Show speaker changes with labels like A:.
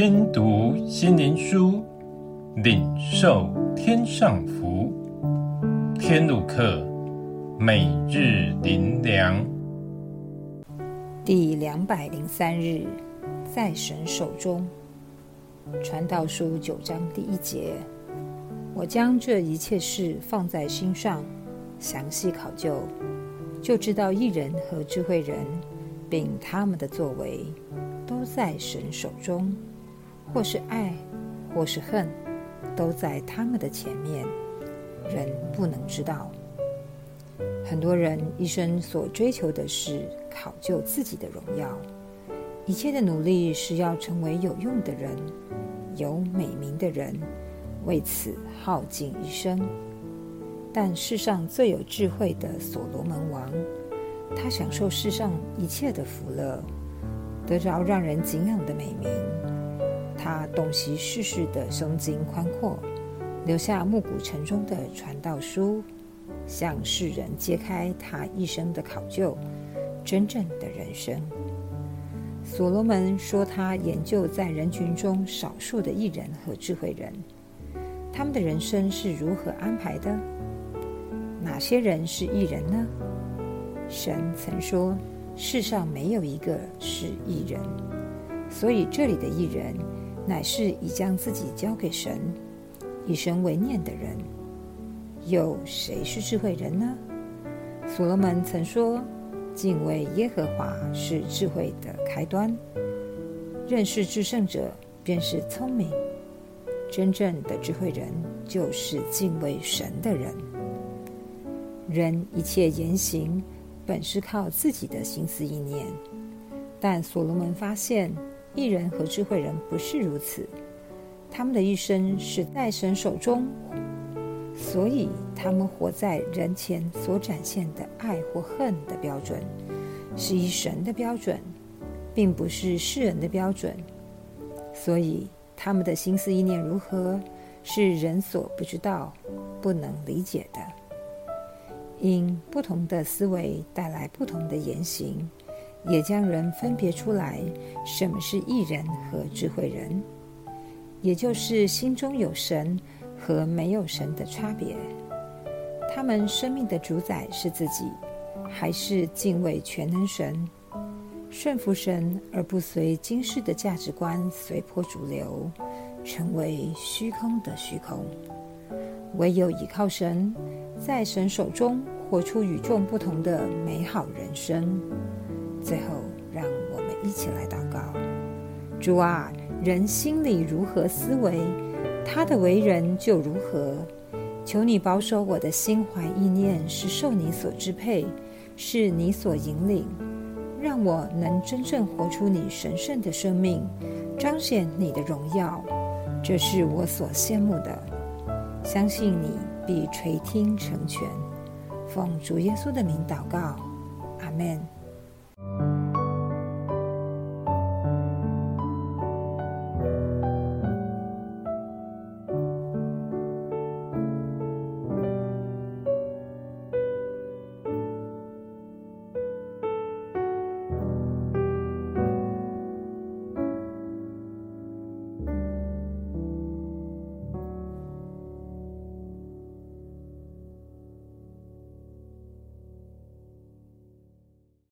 A: 听读心灵书，领受天上福。天路客，每日灵粮，
B: 第两百零三日，在神手中。传道书九章第一节：我将这一切事放在心上，详细考究，就知道义人和智慧人，并他们的作为，都在神手中，或是爱，或是恨，都在他们的前面，人不能知道。很多人一生所追求的是考究自己的荣耀，一切的努力是要成为有用的人，有美名的人，为此耗尽一生。但世上最有智慧的所罗门王，他享受世上一切的福乐，得着让人敬仰的美名。他洞悉世事的胸襟宽阔，留下暮鼓晨钟的传道书，向世人揭开他一生的考究，真正的人生。所罗门说，他研究在人群中少数的艺人和智慧人，他们的人生是如何安排的？哪些人是艺人呢？神曾说，世上没有一个是艺人，所以这里的艺人，乃是已将自己交给神，以神为念的人。有谁是智慧人呢？所罗门曾说。敬畏耶和华是智慧的开端，认识至圣者便是聪明。真正的智慧人就是敬畏神的人。人一切言行本是靠自己的心思意念，但所罗门发现，艺人和智慧人不是如此，他们的一生是在神手中。所以，他们活在人前所展现的爱或恨的标准，是以神的标准，并不是世人的标准。所以，他们的心思意念如何，是人所不知道、不能理解的。因不同的思维带来不同的言行，也将人分别出来，什么是艺人和智慧人，也就是心中有神。和没有神的差别，他们生命的主宰是自己，还是敬畏全能神，顺服神而不随今世的价值观随波逐流，成为虚空的虚空？唯有依靠神，在神手中活出与众不同的美好人生。最后，让我们一起来祷告：主啊，人心里如何思维，他的为人就如何，求你保守我的心怀意念是受你所支配，是你所引领，让我能真正活出你神圣的生命，彰显你的荣耀。这是我所羡慕的。相信你必垂听成全。奉主耶稣的名祷告，阿门。Thank you.